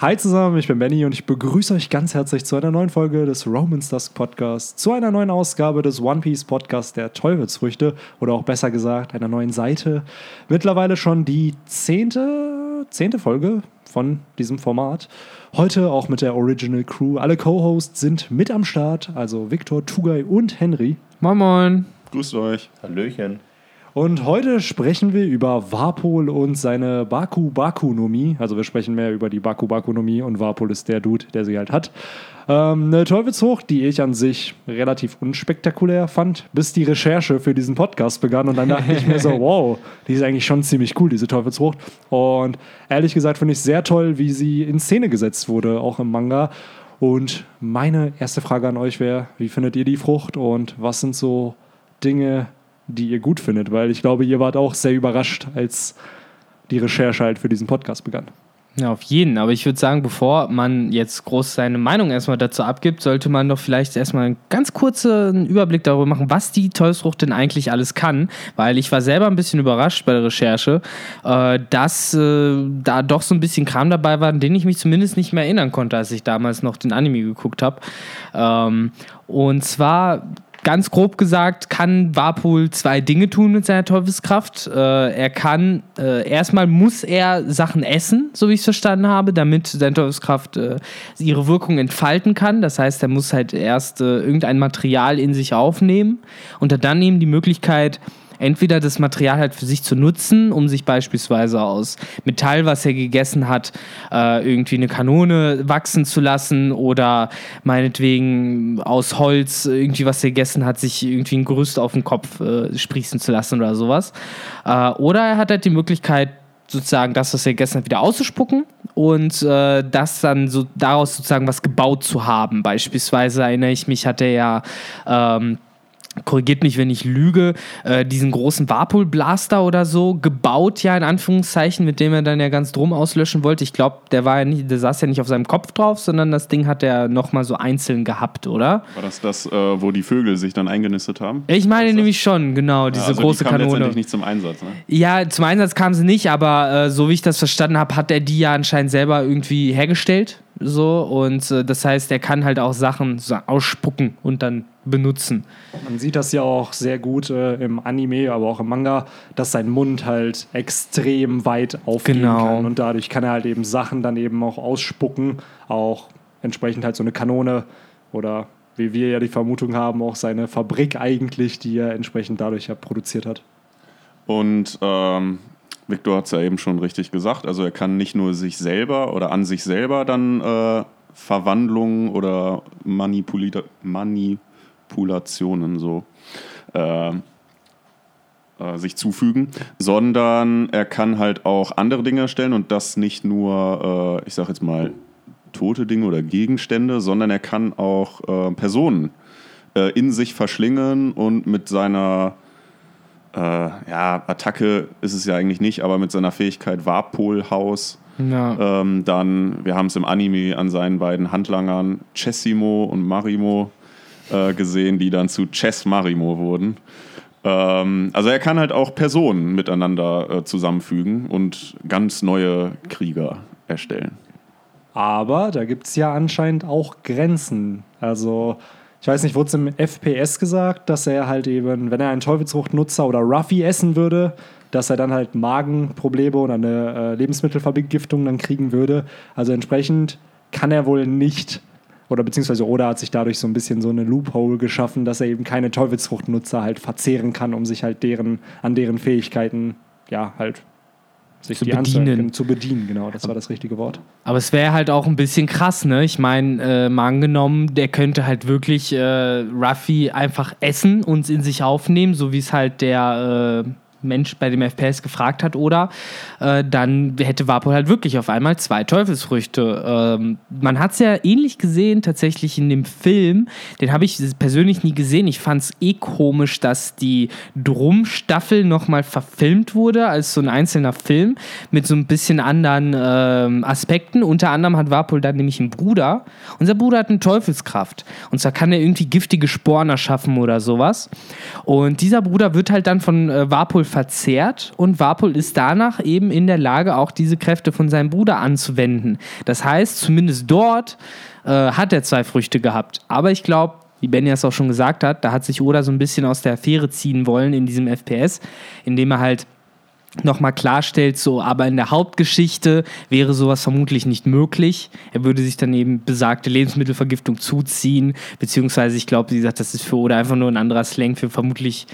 Hi zusammen, ich bin Benny und ich begrüße euch ganz herzlich zu einer neuen Folge des Romans Dusk Podcast, zu einer neuen Ausgabe des One Piece Podcasts der Teufelsfrüchte oder auch besser gesagt einer neuen Seite. Mittlerweile schon die zehnte, zehnte Folge von diesem Format. Heute auch mit der Original Crew. Alle Co-Hosts sind mit am Start, also Victor, Tugay und Henry. Moin Moin. Grüßt euch. Hallöchen. Und heute sprechen wir über Warpol und seine Baku Baku-Nomie. Also wir sprechen mehr über die Baku Baku-Nomie und Warpol ist der Dude, der sie halt hat. Ähm, eine Teufelsfrucht, die ich an sich relativ unspektakulär fand, bis die Recherche für diesen Podcast begann. Und dann dachte ich mir so, wow, die ist eigentlich schon ziemlich cool, diese Teufelsfrucht. Und ehrlich gesagt finde ich sehr toll, wie sie in Szene gesetzt wurde, auch im Manga. Und meine erste Frage an euch wäre, wie findet ihr die Frucht und was sind so Dinge, die ihr gut findet, weil ich glaube, ihr wart auch sehr überrascht, als die Recherche halt für diesen Podcast begann. Ja, auf jeden. Aber ich würde sagen, bevor man jetzt groß seine Meinung erstmal dazu abgibt, sollte man doch vielleicht erstmal einen ganz kurzen Überblick darüber machen, was die Teufelsfrucht denn eigentlich alles kann. Weil ich war selber ein bisschen überrascht bei der Recherche, äh, dass äh, da doch so ein bisschen Kram dabei war, an den ich mich zumindest nicht mehr erinnern konnte, als ich damals noch den Anime geguckt habe. Ähm, und zwar ganz grob gesagt kann Warpol zwei Dinge tun mit seiner Teufelskraft. Äh, er kann, äh, erstmal muss er Sachen essen, so wie ich es verstanden habe, damit seine Teufelskraft äh, ihre Wirkung entfalten kann. Das heißt, er muss halt erst äh, irgendein Material in sich aufnehmen und hat dann eben die Möglichkeit, entweder das Material halt für sich zu nutzen, um sich beispielsweise aus Metall, was er gegessen hat, äh, irgendwie eine Kanone wachsen zu lassen oder meinetwegen aus Holz irgendwie, was er gegessen hat, sich irgendwie ein Gerüst auf den Kopf äh, sprießen zu lassen oder sowas. Äh, oder er hat halt die Möglichkeit, sozusagen das, was er gegessen hat, wieder auszuspucken und äh, das dann so daraus sozusagen was gebaut zu haben. Beispielsweise erinnere ich mich, hat er ja ähm, korrigiert mich, wenn ich lüge, äh, diesen großen Warpol-Blaster oder so gebaut, ja, in Anführungszeichen, mit dem er dann ja ganz drum auslöschen wollte. Ich glaube, der war ja nicht, der saß ja nicht auf seinem Kopf drauf, sondern das Ding hat er nochmal so einzeln gehabt, oder? War das das, äh, wo die Vögel sich dann eingenistet haben? Ich meine nämlich schon, genau, diese ja, also große die kam Kanone. nicht zum Einsatz, ne? Ja, zum Einsatz kam sie nicht, aber äh, so wie ich das verstanden habe, hat er die ja anscheinend selber irgendwie hergestellt. So, und äh, das heißt, er kann halt auch Sachen so ausspucken und dann benutzen. Man sieht das ja auch sehr gut äh, im Anime, aber auch im Manga, dass sein Mund halt extrem weit aufgehen genau. kann und dadurch kann er halt eben Sachen dann eben auch ausspucken, auch entsprechend halt so eine Kanone oder wie wir ja die Vermutung haben, auch seine Fabrik eigentlich, die er entsprechend dadurch ja produziert hat. Und ähm, Victor hat es ja eben schon richtig gesagt, also er kann nicht nur sich selber oder an sich selber dann äh, Verwandlungen oder Manipulita Manipulationen so äh, äh, sich zufügen, sondern er kann halt auch andere Dinge erstellen und das nicht nur, äh, ich sag jetzt mal, tote Dinge oder Gegenstände, sondern er kann auch äh, Personen äh, in sich verschlingen und mit seiner äh, ja, Attacke ist es ja eigentlich nicht, aber mit seiner Fähigkeit Warpolhaus ja. Ähm, dann, wir haben es im Anime an seinen beiden Handlangern Chessimo und Marimo äh, gesehen, die dann zu Chess Marimo wurden. Ähm, also er kann halt auch Personen miteinander äh, zusammenfügen und ganz neue Krieger erstellen. Aber da gibt es ja anscheinend auch Grenzen. Also ich weiß nicht, wurde es im FPS gesagt, dass er halt eben, wenn er einen Teufelsfruchtnutzer oder Ruffy essen würde, dass er dann halt Magenprobleme oder eine äh, Lebensmittelvergiftung dann kriegen würde. Also entsprechend kann er wohl nicht oder beziehungsweise Oda hat sich dadurch so ein bisschen so eine Loophole geschaffen, dass er eben keine Teufelsfruchtnutzer halt verzehren kann, um sich halt deren, an deren Fähigkeiten, ja, halt sich zu die bedienen. zu bedienen, genau, das war das richtige Wort. Aber es wäre halt auch ein bisschen krass, ne? Ich meine, äh, mal angenommen, der könnte halt wirklich äh, Ruffy einfach essen und in sich aufnehmen, so wie es halt der äh, Mensch bei dem FPS gefragt hat, oder äh, dann hätte Warpol halt wirklich auf einmal zwei Teufelsfrüchte. Ähm, man hat es ja ähnlich gesehen tatsächlich in dem Film. Den habe ich persönlich nie gesehen. Ich fand es eh komisch, dass die Drum-Staffel nochmal verfilmt wurde als so ein einzelner Film mit so ein bisschen anderen ähm, Aspekten. Unter anderem hat Warpol dann nämlich einen Bruder. Unser Bruder hat eine Teufelskraft. Und zwar kann er irgendwie giftige Sporen erschaffen oder sowas. Und dieser Bruder wird halt dann von äh, Warpol verzehrt und Warpol ist danach eben in der Lage, auch diese Kräfte von seinem Bruder anzuwenden. Das heißt, zumindest dort äh, hat er zwei Früchte gehabt. Aber ich glaube, wie Benny es auch schon gesagt hat, da hat sich Oda so ein bisschen aus der Affäre ziehen wollen in diesem FPS, indem er halt nochmal klarstellt, so, aber in der Hauptgeschichte wäre sowas vermutlich nicht möglich. Er würde sich dann eben besagte Lebensmittelvergiftung zuziehen, beziehungsweise ich glaube, sie sagt, das ist für Oda einfach nur ein anderer Slang für vermutlich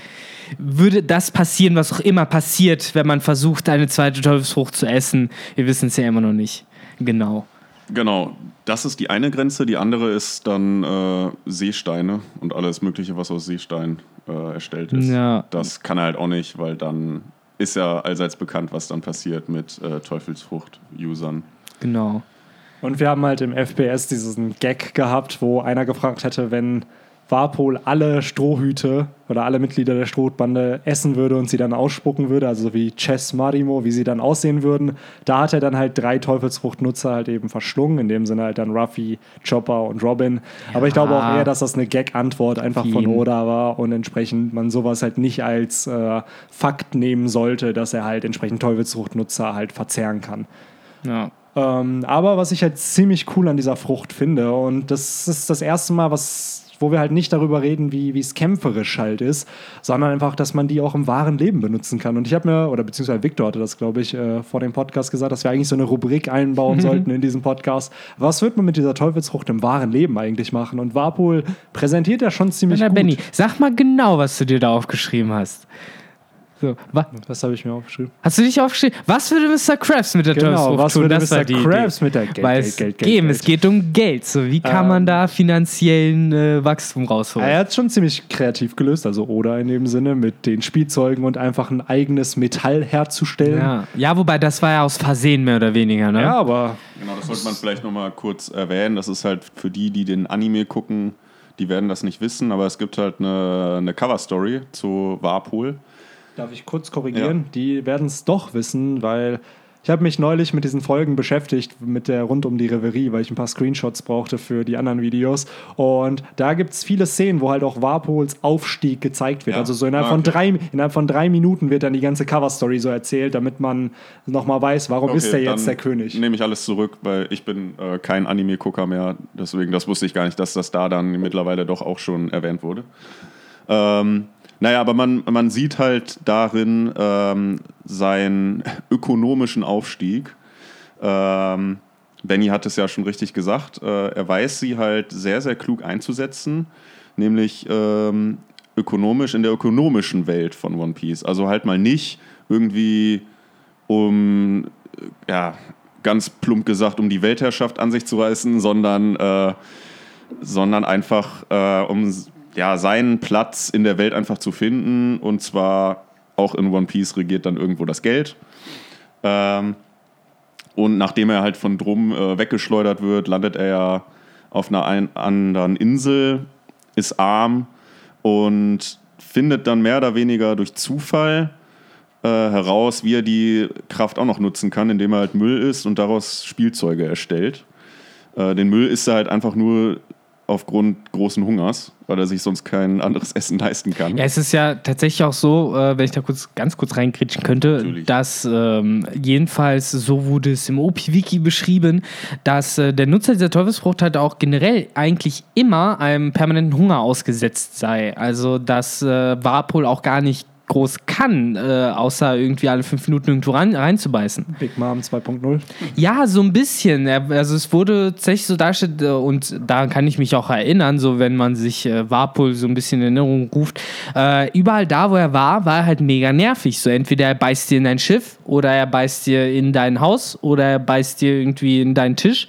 würde das passieren, was auch immer passiert, wenn man versucht, eine zweite Teufelsfrucht zu essen. Wir wissen es ja immer noch nicht. Genau. Genau, das ist die eine Grenze. Die andere ist dann äh, Seesteine und alles Mögliche, was aus Seestein äh, erstellt ist. Ja. Das kann er halt auch nicht, weil dann ist ja allseits bekannt, was dann passiert mit äh, Teufelsfrucht-Usern. Genau. Und wir haben halt im FPS diesen Gag gehabt, wo einer gefragt hätte, wenn Warpol alle Strohhüte oder alle Mitglieder der Strohbande essen würde und sie dann ausspucken würde, also so wie Chess Marimo, wie sie dann aussehen würden. Da hat er dann halt drei Teufelsfruchtnutzer halt eben verschlungen, in dem Sinne halt dann Ruffy, Chopper und Robin. Aber ich glaube auch eher, dass das eine Gag-Antwort einfach von. Oda war und entsprechend man sowas halt nicht als äh, Fakt nehmen sollte, dass er halt entsprechend Teufelsfruchtnutzer halt verzehren kann. Ja. Ähm, aber was ich halt ziemlich cool an dieser Frucht finde, und das ist das erste Mal, was, wo wir halt nicht darüber reden, wie es kämpferisch halt ist, sondern einfach, dass man die auch im wahren Leben benutzen kann. Und ich habe mir, oder beziehungsweise Victor hatte das, glaube ich, äh, vor dem Podcast gesagt, dass wir eigentlich so eine Rubrik einbauen sollten in diesem Podcast. Was wird man mit dieser Teufelsfrucht im wahren Leben eigentlich machen? Und Warpol präsentiert ja schon ziemlich Na, gut. Benny, sag mal genau, was du dir da aufgeschrieben hast. So, wa Was habe ich mir aufgeschrieben? hast du dich aufgeschrieben? Was würde Mr. Krabs mit der Genau, was tun? würde Das war Mr. die Krabs Idee. mit der Geld, Weil Geld, Geld, Geld, geben, Geld. es geht um Geld. So, wie kann man Ähm, da finanziellen äh, Wachstum rausholen? Er hat es schon ziemlich kreativ gelöst, also oder in dem Sinne mit den Spielzeugen und einfach ein eigenes Metall herzustellen. Ja. ja, wobei das war ja aus Versehen mehr oder weniger, ne? Ja, aber Genau, das sollte man vielleicht nochmal kurz erwähnen. Das ist halt für die, die den Anime gucken, die werden das nicht wissen, aber es gibt halt eine, eine Cover-Story zu Warpol. Darf ich kurz korrigieren? Die werden es doch wissen, weil ich habe mich neulich mit diesen Folgen beschäftigt, mit der rund um die Reverie, weil ich ein paar Screenshots brauchte für die anderen Videos. Und da gibt es viele Szenen, wo halt auch Warpols Aufstieg gezeigt wird. Ja. Also so innerhalb, Ah, von okay. drei, innerhalb von drei Minuten wird dann die ganze Cover-Story so erzählt, damit man nochmal weiß, warum ist der jetzt der König. Nehme ich alles zurück, weil ich bin äh, kein Anime-Gucker mehr. Deswegen, das wusste ich gar nicht, dass das da dann mittlerweile doch auch schon erwähnt wurde. Ähm, naja, aber man, man sieht halt darin ähm, seinen ökonomischen Aufstieg. Ähm, Benny hat es ja schon richtig gesagt. Äh, er weiß sie halt sehr, sehr klug einzusetzen, nämlich ähm, ökonomisch in der ökonomischen Welt von One Piece. Also halt mal nicht irgendwie um, äh, ja, ganz plump gesagt, um die Weltherrschaft an sich zu reißen, sondern, äh, sondern einfach äh, um ja, seinen Platz in der Welt einfach zu finden. Und zwar auch in One Piece regiert dann irgendwo das Geld. Ähm, und nachdem er halt von Drum äh, weggeschleudert wird, landet er ja auf einer ein anderen Insel, ist arm und findet dann mehr oder weniger durch Zufall äh, heraus, wie er die Kraft auch noch nutzen kann, indem er halt Müll isst und daraus Spielzeuge erstellt. Äh, den Müll isst er halt einfach nur aufgrund großen Hungers, weil er sich sonst kein anderes Essen leisten kann. Ja, es ist ja tatsächlich auch so, äh, wenn ich da kurz, ganz kurz reingritschen könnte, Natürlich. dass ähm, jedenfalls, so wurde es im OP-Wiki beschrieben, dass äh, der Nutzer dieser Teufelsfrucht halt auch generell eigentlich immer einem permanenten Hunger ausgesetzt sei. Also, dass äh, Warpol auch gar nicht groß kann, äh, außer irgendwie alle fünf Minuten irgendwo rein, reinzubeißen. Big Mom 2.0. Ja, so ein bisschen. Also es wurde tatsächlich so dargestellt äh, und daran kann ich mich auch erinnern, so wenn man sich äh, Warpol so ein bisschen in Erinnerung ruft. Äh, überall da, wo er war, war er halt mega nervig. So entweder er beißt dir in dein Schiff oder er beißt dir in dein Haus oder er beißt dir irgendwie in deinen Tisch.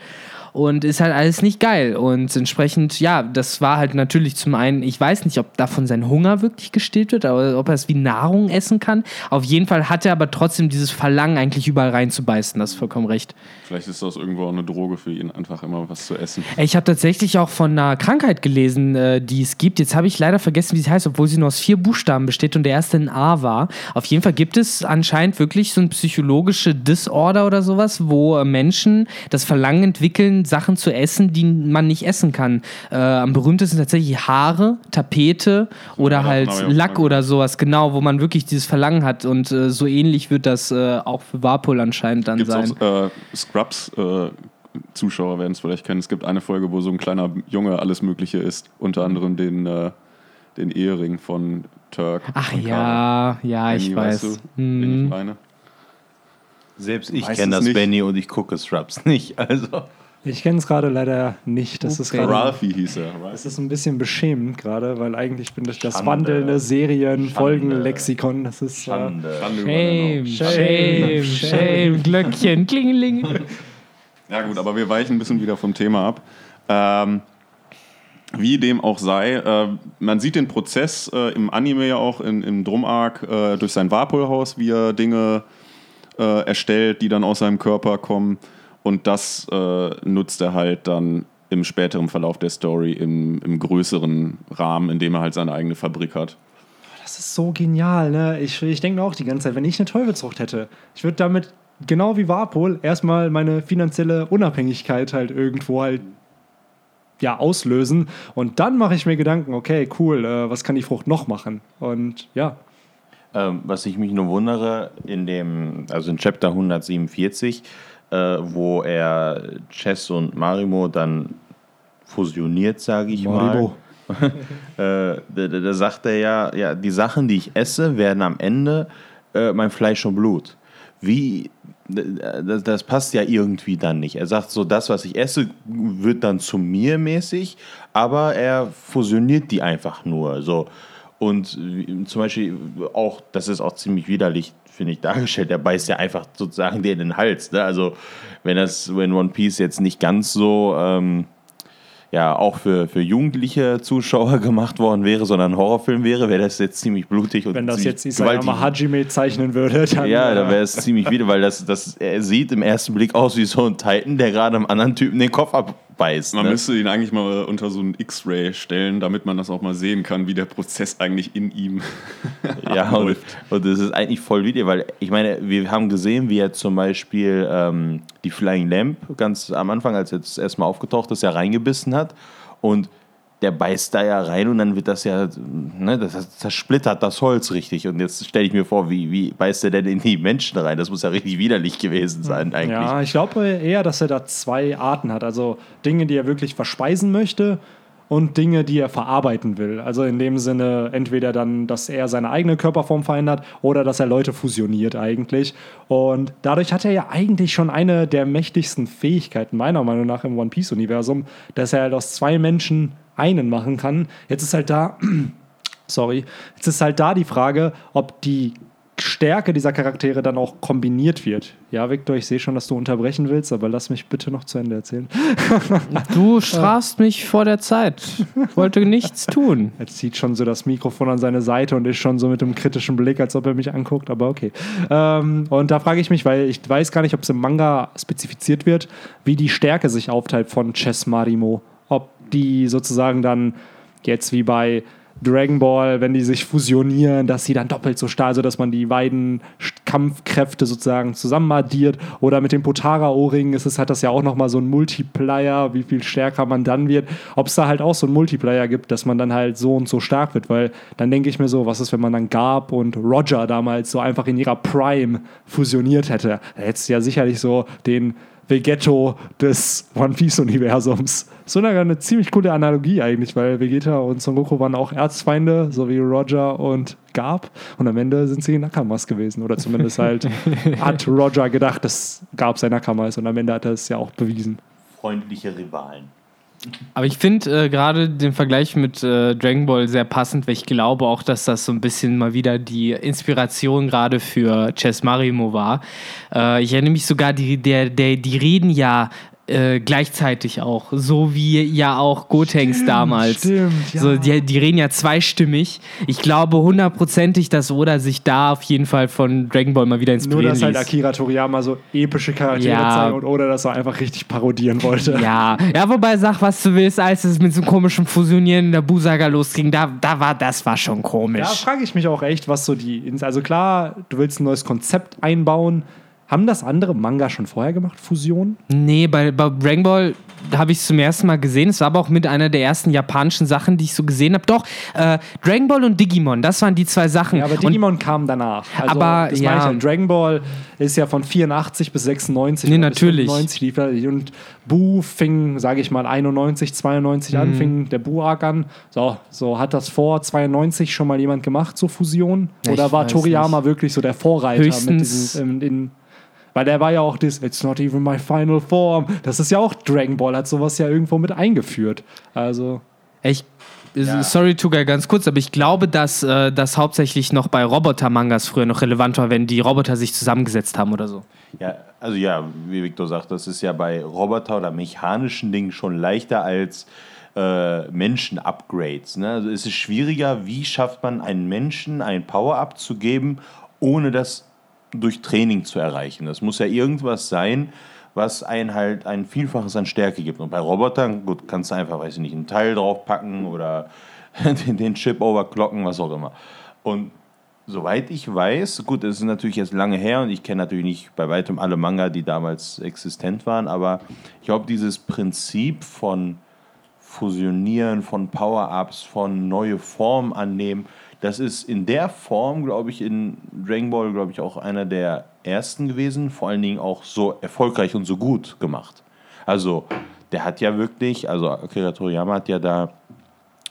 Und ist halt alles nicht geil. Und entsprechend, ja, das war halt natürlich zum einen, ich weiß nicht, ob davon sein Hunger wirklich gestillt wird, aber ob er es wie Nahrung essen kann. Auf jeden Fall hat er aber trotzdem dieses Verlangen, eigentlich überall reinzubeißen. Das ist vollkommen recht. Vielleicht ist das irgendwo auch eine Droge für ihn, einfach immer was zu essen. Ich habe tatsächlich auch von einer Krankheit gelesen, äh, die es gibt. Jetzt habe ich leider vergessen, wie sie heißt, obwohl sie nur aus vier Buchstaben besteht und der erste ein A war. Auf jeden Fall gibt es anscheinend wirklich so ein psychologische Disorder oder sowas, wo äh, Menschen das Verlangen entwickeln, Sachen zu essen, die man nicht essen kann. Äh, am berühmtesten tatsächlich Haare, Tapete oder Ja, halt Lack oder sowas, genau, wo man wirklich dieses Verlangen hat. Und äh, so ähnlich wird das äh, auch für Warpol anscheinend dann Gibt sein. auch Scrubs, äh, Zuschauer werden es vielleicht kennen. Es gibt eine Folge, wo so ein kleiner Junge alles Mögliche isst. Unter anderem den, äh, den Ehering von Turk. Ach von ja, ja, Benny, ich weißt weiß. du, wen ich meine? Selbst ich kenne das, nicht. Benny, und ich gucke Scrubs nicht. Also. Ich kenne es gerade leider nicht. Das ist gerade. Ralphie hieß er. Das ist ein bisschen beschämend gerade, weil eigentlich bin ich das Schande. wandelnde Serien, Schande. Folgenlexikon. Das ist. Äh, Schande. Schande Shame, shame, shame, Glöckchen, klingeling. Ja gut, aber wir weichen ein bisschen wieder vom Thema ab. Ähm, wie dem auch sei, äh, man sieht den Prozess äh, im Anime ja auch in, im Drum-Arc äh, durch sein Vapulhaus, wie er Dinge äh, erstellt, die dann aus seinem Körper kommen. Und das äh, nutzt er halt dann im späteren Verlauf der Story im, im größeren Rahmen, indem er halt seine eigene Fabrik hat. Das ist so genial, ne? Ich, ich denke mir auch die ganze Zeit, wenn ich eine Teufelsfrucht hätte, ich würde damit, genau wie Warpol, erstmal meine finanzielle Unabhängigkeit halt irgendwo halt ja, auslösen. Und dann mache ich mir Gedanken, okay, cool, äh, was kann die Frucht noch machen? Und ja, Ähm, was ich mich nur wundere, in dem, also in Chapter 147, äh, wo er Chess und Marimo dann fusioniert, sage ich Maribo. mal. äh, da, da, sagt er ja, ja, die Sachen, die ich esse, werden am Ende äh, mein Fleisch und Blut. Wie, das, das passt ja irgendwie dann nicht. Er sagt so, das, was ich esse, wird dann zu mir mäßig, aber er fusioniert die einfach nur. So. Und wie- zum Beispiel auch, das ist auch ziemlich widerlich, finde ich, dargestellt. Er beißt ja einfach sozusagen dir in den Hals. Ne? Also, wenn das, wenn One Piece jetzt nicht ganz so, ähm, ja, auch für, für jugendliche Zuschauer gemacht worden wäre, sondern ein Horrorfilm wäre, wäre das jetzt ziemlich blutig und wenn das jetzt Isayama Hajime zeichnen würde, dann. ja, da äh, wäre es ziemlich wieder, weil das, das, er sieht im ersten Blick aus wie so ein Titan, der gerade einem anderen Typen den Kopf abbeißt. Man ne? müsste ihn eigentlich mal unter so einen X-Ray stellen, damit man das auch mal sehen kann, wie der Prozess eigentlich in ihm Ja, und, und das ist eigentlich voll wieder, weil ich meine, wir haben gesehen, wie er zum Beispiel ähm, die Flying Lamp ganz am Anfang, als er jetzt erstmal aufgetaucht ist, ja reingebissen hat. Und der beißt da ja rein und dann wird das ja, ne, das, das zersplittert das Holz richtig. Und jetzt stelle ich mir vor, wie, wie beißt er denn in die Menschen rein? Das muss ja richtig widerlich gewesen sein, eigentlich. Ja, ich glaube eher, dass er da zwei Arten hat. Also Dinge, die er wirklich verspeisen möchte und Dinge, die er verarbeiten will. Also in dem Sinne entweder dann, dass er seine eigene Körperform verändert oder dass er Leute fusioniert eigentlich. Und dadurch hat er ja eigentlich schon eine der mächtigsten Fähigkeiten, meiner Meinung nach, im One Piece-Universum, dass er halt aus zwei Menschen einen machen kann. Jetzt ist halt da, sorry, jetzt ist halt da die Frage, ob die Stärke dieser Charaktere dann auch kombiniert wird. Ja, Victor, ich sehe schon, dass du unterbrechen willst, aber lass mich bitte noch zu Ende erzählen. Du strafst mich vor der Zeit. Ich wollte nichts tun. Er zieht schon so das Mikrofon an seine Seite und ist schon so mit einem kritischen Blick, als ob er mich anguckt, aber okay. Ähm, und da frage ich mich, weil ich weiß gar nicht, ob es im Manga spezifiziert wird, wie die Stärke sich aufteilt von Chess Marimo. Ob die sozusagen dann jetzt wie bei Dragon Ball, wenn die sich fusionieren, dass sie dann doppelt so stark, also dass man die beiden Kampfkräfte sozusagen zusammen addiert. Oder mit dem Potara-Ohrring ist es, hat das ja auch nochmal so ein Multiplier, wie viel stärker man dann wird. Ob es da halt auch so ein Multiplier gibt, dass man dann halt so und so stark wird, weil dann denke ich mir so, was ist, wenn man dann Garb und Roger damals so einfach in ihrer Prime fusioniert hätte? Da hättest du ja sicherlich so den Vegetto des One Piece-Universums. So eine, eine ziemlich coole Analogie eigentlich, weil Vegeta und Son Goku waren auch Erzfeinde, so wie Roger und Garb. Und am Ende sind sie Nakamas gewesen. Oder zumindest halt hat Roger gedacht, dass Garb sein Nakama ist. Und am Ende hat er es ja auch bewiesen. Freundliche Rivalen. Aber ich finde äh, gerade den Vergleich mit äh, Dragon Ball sehr passend, weil ich glaube auch, dass das so ein bisschen mal wieder die Inspiration gerade für Chess Marimo war. Äh, ich erinnere mich sogar, die, der, der, die reden ja äh, gleichzeitig auch, so wie ja auch Gotenks damals. stimmt, ja. So, die, die reden ja zweistimmig. Ich glaube hundertprozentig, dass Oda sich da auf jeden Fall von Dragon Ball mal wieder Nur, inspirieren dass halt ließ. Akira Toriyama so epische Charaktere Ja. zeigen und oder dass er einfach richtig parodieren wollte. Ja, ja, wobei sag, was du willst, als es mit so einem komischen Fusionieren der Busaga losging, da, da war, das war schon Da komisch. frage ich mich auch echt, was so die. Also klar, du willst ein neues Konzept einbauen. Haben das andere Manga schon vorher gemacht, Fusion? nee, bei, bei Dragon Ball habe ich zum ersten Mal gesehen. Es war aber auch mit einer der ersten japanischen Sachen, die ich so gesehen habe. Doch, äh, Dragon Ball und Digimon, das waren die zwei Sachen. Ja, aber und Digimon kam danach. Also, Aber, das ja. meine ich halt. Dragon Ball ist ja von 84 bis 96. Nee, natürlich. Bis 95 lief. Und Buu fing, sage ich mal, 91, 92 Mhm. an, fing der Buu-Arc an. So, so hat das vor 92 schon mal jemand gemacht, so Fusion? Oder ich war Toriyama wirklich so der Vorreiter mit Höchstens- diesen, in, in, weil der war ja auch das, it's not even my final form. Das ist ja auch Dragon Ball, hat sowas ja irgendwo mit eingeführt. Also, Ich, sorry, Tuga, ganz kurz, aber ich glaube, dass äh, das hauptsächlich noch bei Roboter-Mangas früher noch relevant war, wenn die Roboter sich zusammengesetzt haben oder so. Ja, also ja, wie Victor sagt, das ist ja bei Roboter oder mechanischen Dingen schon leichter als äh, Menschen-Upgrades. Ne? Also es ist schwieriger, wie schafft man einen Menschen ein Power-Up zu geben, ohne das durch Training zu erreichen. Das muss ja irgendwas sein, was einen halt ein Vielfaches an Stärke gibt. Und bei Robotern, gut, kannst du einfach, weiß ich nicht, einen Teil draufpacken oder den, Chip overclocken, was auch immer. Und Soweit ich weiß, gut, es ist natürlich jetzt lange her und ich kenne natürlich nicht bei weitem alle Manga, die damals existent waren, aber ich glaube, dieses Prinzip von Fusionieren, von Power-Ups, von neue Formen annehmen, das ist in der Form, glaube ich, in Dragon Ball, glaube ich, auch einer der ersten gewesen, vor allen Dingen auch so erfolgreich und so gut gemacht. Also, der hat ja wirklich, also Akira Toriyama hat ja da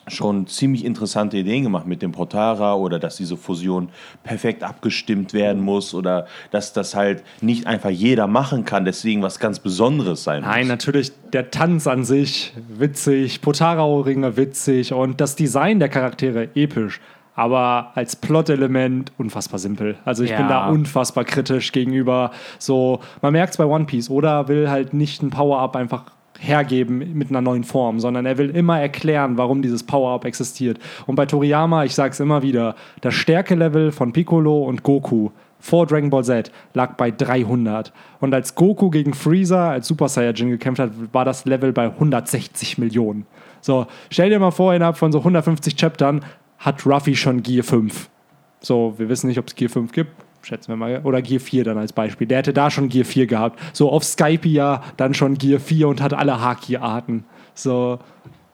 schon ziemlich interessante Ideen gemacht mit dem Protara oder dass diese Fusion perfekt abgestimmt werden muss oder dass das halt nicht einfach jeder machen kann, deswegen was ganz Besonderes sein Nein, muss. natürlich der Tanz an sich witzig, Potara-Ringe witzig und das Design der Charaktere episch. Aber als Plot-Element unfassbar simpel. Also ich bin Ja. da unfassbar kritisch gegenüber so, man merkt es bei One Piece, oder will halt nicht ein Power-Up einfach hergeben mit einer neuen Form, sondern er will immer erklären, warum dieses Power-Up existiert. Und bei Toriyama, ich sag's immer wieder, das Stärkelevel von Piccolo und Goku vor Dragon Ball Z lag bei 300. Und als Goku gegen Freezer als Super Saiyajin gekämpft hat, war das Level bei 160 Millionen. So, stell dir mal vor, innerhalb von so 150 Chaptern hat Ruffy schon Gear 5. So, wir wissen nicht, ob es Gear 5 gibt. Schätzen wir mal. Oder Gear 4 dann als Beispiel. Der hätte da schon Gear 4 gehabt. So auf Skype ja dann schon Gear 4 und hat alle Haki-Arten. So,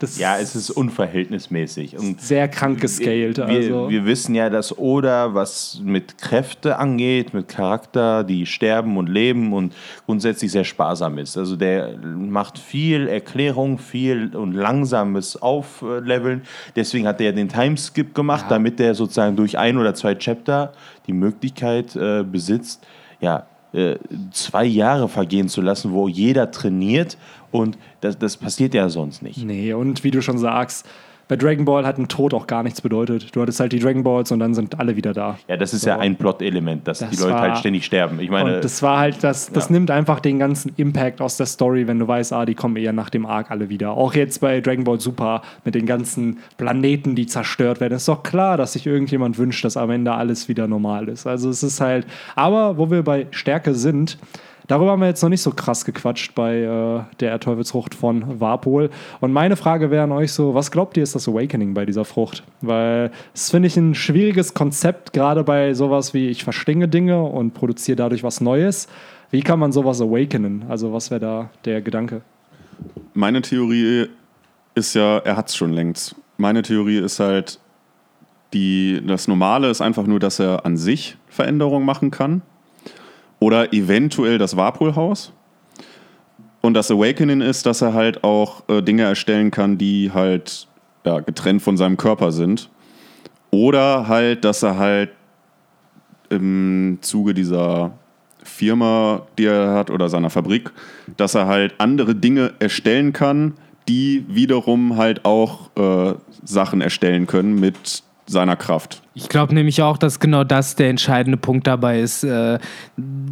das Ja, es ist unverhältnismäßig. Und sehr krank gescaled. wir, also. wir wissen ja, dass Oda, was mit Kräfte angeht, mit Charakter, die sterben und leben und grundsätzlich sehr sparsam ist. Also der macht viel Erklärung, viel und langsames Aufleveln. Deswegen hat er ja den Timeskip gemacht, damit der sozusagen durch ein oder zwei Chapter die Möglichkeit äh, besitzt, ja, äh, zwei Jahre vergehen zu lassen, wo jeder trainiert und das, das passiert ja sonst nicht. Nee, und wie du schon sagst, bei Dragon Ball hat ein Tod auch gar nichts bedeutet. Du hattest halt die Dragon Balls und dann sind alle wieder da. Ja, das ist So. ja ein Plot-Element, dass Das die Leute war- halt ständig sterben. Ich meine, und das war halt, das, das ja. nimmt einfach den ganzen Impact aus der Story, wenn du weißt, ah, die kommen eher nach dem Arc alle wieder. Auch jetzt bei Dragon Ball Super mit den ganzen Planeten, die zerstört werden. ist doch klar, dass sich irgendjemand wünscht, dass am Ende alles wieder normal ist. Also es ist halt, aber wo wir bei Stärke sind, Darüber haben wir jetzt noch nicht so krass gequatscht bei äh, der Teufelsfrucht von Warpol. Und meine Frage wäre an euch so, was glaubt ihr ist das Awakening bei dieser Frucht? Weil das finde ich ein schwieriges Konzept, gerade bei sowas wie ich verschlinge Dinge und produziere dadurch was Neues. Wie kann man sowas awakenen? Also was wäre da der Gedanke? Meine Theorie ist ja, er hat es schon längst. Meine Theorie ist halt, die, das Normale ist einfach nur, dass er an sich Veränderungen machen kann. Oder eventuell das Warpol-Haus. Und das Awakening ist, dass er halt auch äh, Dinge erstellen kann, die halt ja, getrennt von seinem Körper sind. Oder halt, dass er halt im Zuge dieser Firma, die er hat, oder seiner Fabrik, dass er halt andere Dinge erstellen kann, die wiederum halt auch äh, Sachen erstellen können mit seiner Kraft. Ich glaube nämlich auch, dass genau das der entscheidende Punkt dabei ist. Äh,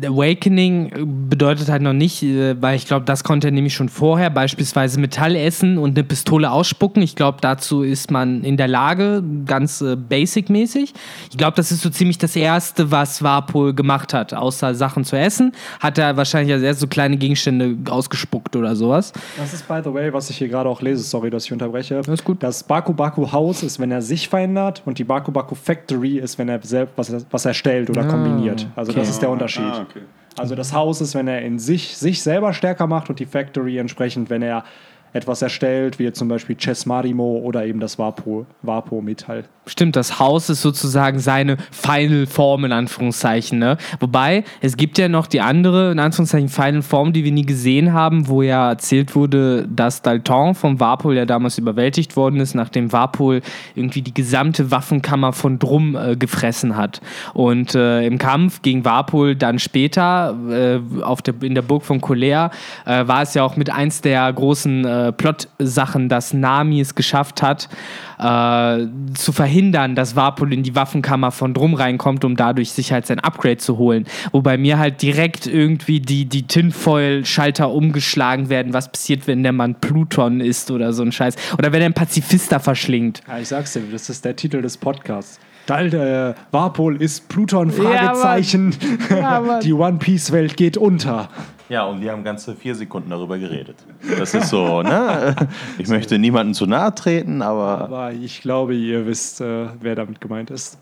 Awakening bedeutet halt noch nicht, äh, weil ich glaube, das konnte er nämlich schon vorher, beispielsweise Metall essen und eine Pistole ausspucken. Ich glaube, dazu ist man in der Lage, ganz äh, basic-mäßig. Ich glaube, das ist so ziemlich das Erste, was Warpol gemacht hat. Außer Sachen zu essen, hat er wahrscheinlich als erstes so kleine Gegenstände ausgespuckt oder sowas. Das ist, by the way, was ich hier gerade auch lese. Sorry, dass ich unterbreche. Alles gut. Das Baku Baku Haus ist, wenn er sich verändert und die Baku Baku Factory ist, wenn er selbst was, was erstellt oder kombiniert. Also das ist der Unterschied. Ah, okay. Also das Haus ist, wenn er in sich, sich selber stärker macht und die Factory entsprechend, wenn er etwas erstellt, wie zum Beispiel Chess Marimo oder eben das Vapo, Vapo Metall. Stimmt, das Haus ist sozusagen seine Final Form in Anführungszeichen. Ne? Wobei, es gibt ja noch die andere, in Anführungszeichen, Final Form, die wir nie gesehen haben, wo ja erzählt wurde, dass Dalton vom Varpol ja damals überwältigt worden ist, nachdem Varpol irgendwie die gesamte Waffenkammer von Drum äh, gefressen hat. Und äh, im Kampf gegen Varpol dann später äh, auf der, in der Burg von Kolea äh, war es ja auch mit eins der großen äh, Plot-Sachen, dass Nami es geschafft hat, äh, zu verhindern, dass Warpol in die Waffenkammer von Drum reinkommt, um dadurch sich halt sein Upgrade zu holen. Wobei mir halt direkt irgendwie die, die Tinfoil-Schalter umgeschlagen werden, was passiert, wenn der Mann Pluton ist oder so ein Scheiß. Oder wenn er einen Pazifista verschlingt. Ja, ich sag's dir, das ist der Titel des Podcasts. Äh, Warpol ist Pluton, Fragezeichen. Ja, Mann. die One Piece Welt geht unter. Ja, und wir haben ganze vier Sekunden darüber geredet. Das ist so, ne? Ich möchte niemandem zu nahe treten, aber Aber ich glaube, ihr wisst, äh, wer damit gemeint ist.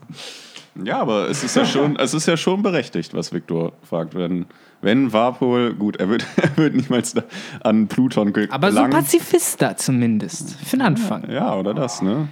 Ja, aber es ist ja schon, es ist ja schon berechtigt, was Viktor fragt. Wenn, wenn Warpol, gut, er wird, er wird niemals da an Pluton gelangen. Aber so ein Pazifista zumindest. Für den Anfang. Ja, oder das, ne?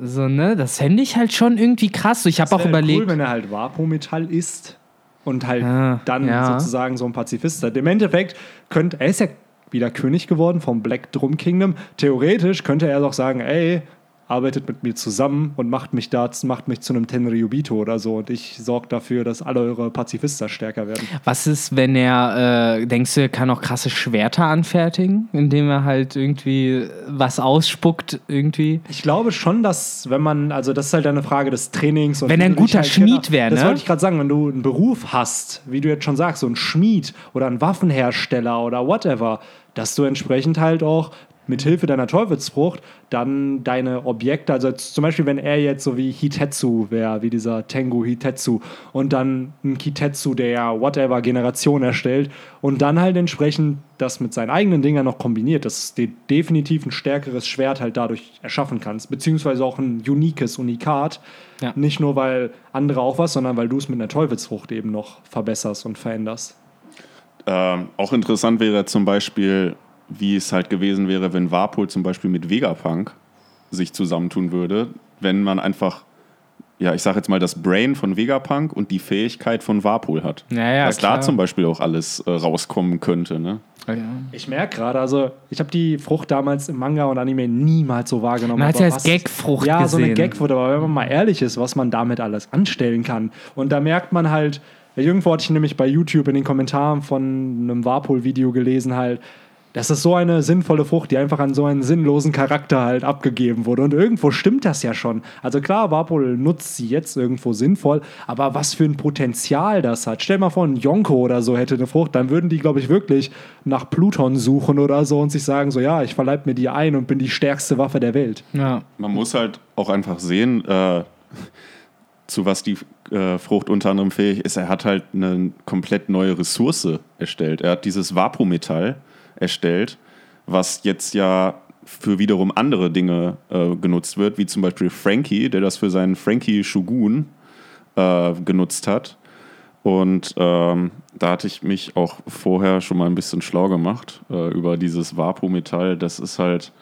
So, ne? Das fände ich halt schon irgendwie krass. Ich habe auch überlegt. cool, wenn er halt Vapo-Metall ist und halt Ah, dann ja. sozusagen so ein Pazifist ist. Im Endeffekt könnte, er ist ja wieder König geworden vom Black Drum Kingdom. Theoretisch könnte er doch sagen, ey, arbeitet mit mir zusammen und macht mich da, macht mich zu einem Tenryubito oder so und ich sorge dafür, dass alle eure Pazifisten stärker werden. Was ist, wenn er, äh, denkst du, er kann auch krasse Schwerter anfertigen, indem er halt irgendwie was ausspuckt, irgendwie? Ich glaube schon, dass wenn man, also das ist halt eine Frage des Trainings. Und Wenn er ein guter Schmied genau- wäre, Das ne? wollte ich gerade sagen, wenn du einen Beruf hast, wie du jetzt schon sagst, so ein Schmied oder ein Waffenhersteller oder whatever, dass du entsprechend halt auch mit Hilfe deiner Teufelsfrucht dann deine Objekte, also zum Beispiel, wenn er jetzt so wie Hitetsu wäre, wie dieser Tengu Hitetsu und dann ein Kitetsu, der ja whatever Generation erstellt und dann halt entsprechend das mit seinen eigenen Dingern noch kombiniert, dass du definitiv ein stärkeres Schwert halt dadurch erschaffen kannst, beziehungsweise auch ein uniques Unikat. Ja. Nicht nur, weil andere auch was, sondern weil du es mit einer Teufelsfrucht eben noch verbesserst und veränderst. Ähm, auch interessant wäre zum Beispiel, wie es halt gewesen wäre, wenn Warpol zum Beispiel mit Vegapunk sich zusammentun würde, wenn man einfach, ja, ich sag jetzt mal, das Brain von Vegapunk und die Fähigkeit von Warpol hat. Ja, ja, Was klar. da zum Beispiel auch alles äh, rauskommen könnte, ne? Ich merke gerade, also ich habe die Frucht damals im Manga und Anime niemals so wahrgenommen. Man hat aber sie als Gagfrucht Ja, so eine. Gagfrucht, aber wenn man mal ehrlich ist, was man damit alles anstellen kann. Und da merkt man halt, irgendwo hatte ich nämlich bei YouTube in den Kommentaren von einem Warpol-Video gelesen halt, das ist so eine sinnvolle Frucht, die einfach an so einen sinnlosen Charakter halt abgegeben wurde. Und irgendwo stimmt das ja schon. Also klar, Warpol nutzt sie jetzt irgendwo sinnvoll, aber was für ein Potenzial das hat. Stell mal vor, ein Yonko oder so hätte eine Frucht, dann würden die, glaube ich, wirklich nach Pluton suchen oder so und sich sagen so, ja, ich verleib mir die ein und bin die stärkste Waffe der Welt. Ja. Man muss halt auch einfach sehen, äh, zu was die äh, Frucht unter anderem fähig ist. Er hat halt eine komplett neue Ressource erstellt. Er hat dieses Vapometall erstellt, was jetzt ja für wiederum andere Dinge äh, genutzt wird, wie zum Beispiel Frankie, der das für seinen Frankie Shogun äh, genutzt hat. Und ähm, da hatte ich mich auch vorher schon mal ein bisschen schlau gemacht äh, über dieses Vapometall. Das ist halt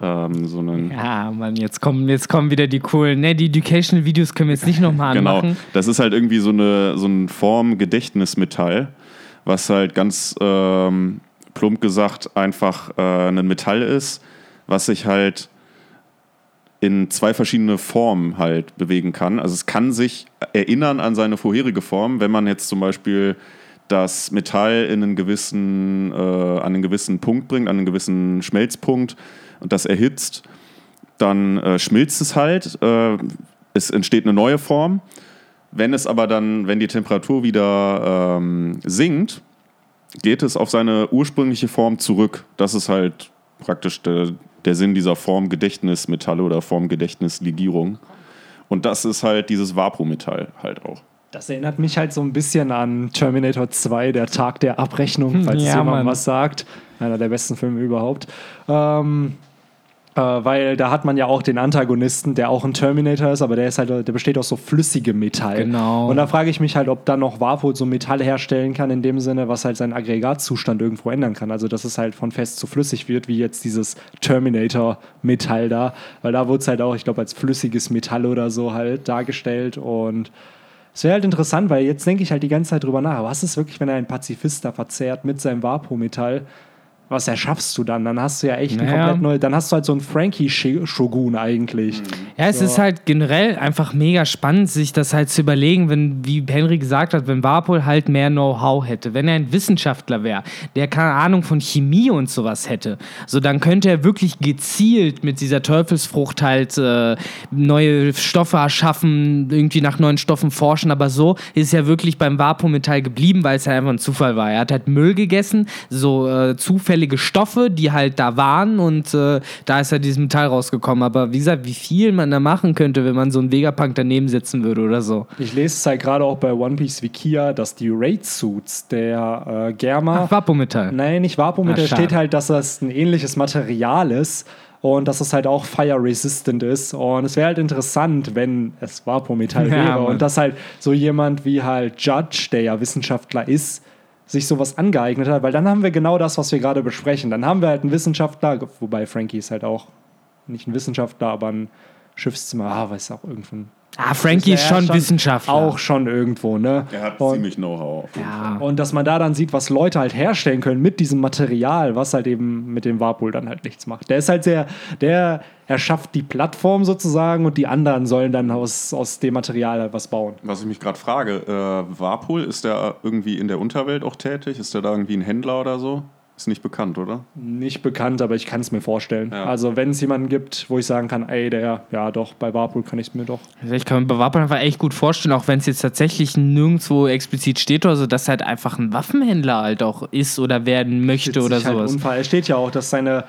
ähm, so ein Ja, Mann, jetzt kommen, jetzt kommen wieder die coolen. Ne, die Educational-Videos können wir jetzt nicht nochmal Genau, anmachen. das ist halt irgendwie so eine, so ein Form-Gedächtnismetall, was halt ganz ähm, plump gesagt einfach äh, ein Metall ist, was sich halt in zwei verschiedene Formen halt bewegen kann. Also es kann sich erinnern an seine vorherige Form, wenn man jetzt zum Beispiel das Metall in einen gewissen, äh, an einen gewissen Punkt bringt, an einen gewissen Schmelzpunkt und das erhitzt, dann äh, schmilzt es halt, äh, es entsteht eine neue Form. Wenn es aber dann, wenn die Temperatur wieder ähm, sinkt, geht es auf seine ursprüngliche Form zurück. Das ist halt praktisch der, der Sinn dieser Formgedächtnismetalle oder Formgedächtnislegierung. Und das ist halt dieses Vapometall halt auch. Das erinnert mich halt so ein bisschen an Terminator 2, der Tag der Abrechnung, falls ja, jemand Mann. was sagt. Einer der besten Filme überhaupt. Ähm, Äh, weil da hat man ja auch den Antagonisten, der auch ein Terminator ist, aber der ist halt, der besteht aus so flüssigem Metall. Genau. Und da frage ich mich halt, ob dann noch Warpol so Metall herstellen kann, in dem Sinne, was halt seinen Aggregatzustand irgendwo ändern kann. Also, dass es halt von fest zu flüssig wird, wie jetzt dieses Terminator-Metall da. Weil da wurde es halt auch, ich glaube, als flüssiges Metall oder so halt dargestellt. Und es wäre halt interessant, weil jetzt denke ich halt die ganze Zeit drüber nach. Was ist wirklich, wenn er einen Pazifist da verzehrt mit seinem Vapo-Metall? Was erschaffst du dann? Dann hast du ja echt ein Naja. komplett neu. Dann hast du halt so einen Frankie-Shogun eigentlich. Ja, es ist halt generell einfach mega spannend, sich das halt zu überlegen, wenn, wie Henry gesagt hat, wenn Warpol halt mehr Know-how hätte, wenn er ein Wissenschaftler wäre, der keine Ahnung von Chemie und sowas hätte, so dann könnte er wirklich gezielt mit dieser Teufelsfrucht halt äh, neue Stoffe erschaffen, irgendwie nach neuen Stoffen forschen, aber so ist er wirklich beim Warpol-Metall geblieben, weil es halt einfach ein Zufall war. Er hat halt Müll gegessen, so äh, zufällige Stoffe, die halt da waren und äh, da ist halt dieses Metall rausgekommen. Aber wie gesagt, wie viel man da machen könnte, wenn man so einen Vegapunk daneben setzen würde oder so. Ich lese es halt gerade auch bei One Piece Wikia, dass die Raid-Suits der äh, Germa. Ach, Vapometall. Nein, nicht Vapo, mit Ah, schade. steht halt, dass das ein ähnliches Material ist und dass es halt auch fire-resistant ist. Und es wäre halt interessant, wenn es Vapo-Metall Ja, wäre Mann. und dass halt so jemand wie halt Judge, der ja Wissenschaftler ist, sich sowas angeeignet hat, weil dann haben wir genau das, was wir gerade besprechen. Dann haben wir halt einen Wissenschaftler, wobei Frankie ist halt auch nicht ein Wissenschaftler, aber ein Schiffszimmer, ah, weiß auch irgendwo. Ah, Frankie ist Ja, schon Wissenschaftler. Auch schon irgendwo, ne? Er hat Und- ziemlich Know-how. auf jeden Fall. Ja. und dass man da dann sieht, was Leute halt herstellen können mit diesem Material, was halt eben mit dem Warpol dann halt nichts macht. Der ist halt sehr, der erschafft die Plattform sozusagen und die anderen sollen dann aus, aus dem Material halt was bauen. Was ich mich gerade frage, äh, Warpol, ist der irgendwie in der Unterwelt auch tätig? Ist der da irgendwie ein Händler oder so? Ist nicht bekannt, oder? Nicht bekannt, aber ich kann es mir vorstellen. Ja. Also wenn es jemanden gibt, wo ich sagen kann, ey, der, ja doch, bei Warpol kann ich es mir doch. Also ich kann mir bei Vapometall einfach echt gut vorstellen, auch wenn es jetzt tatsächlich nirgendwo explizit steht oder so, dass halt einfach ein Waffenhändler halt auch ist oder werden möchte oder halt sowas. Unfall. Es steht ja auch, dass seine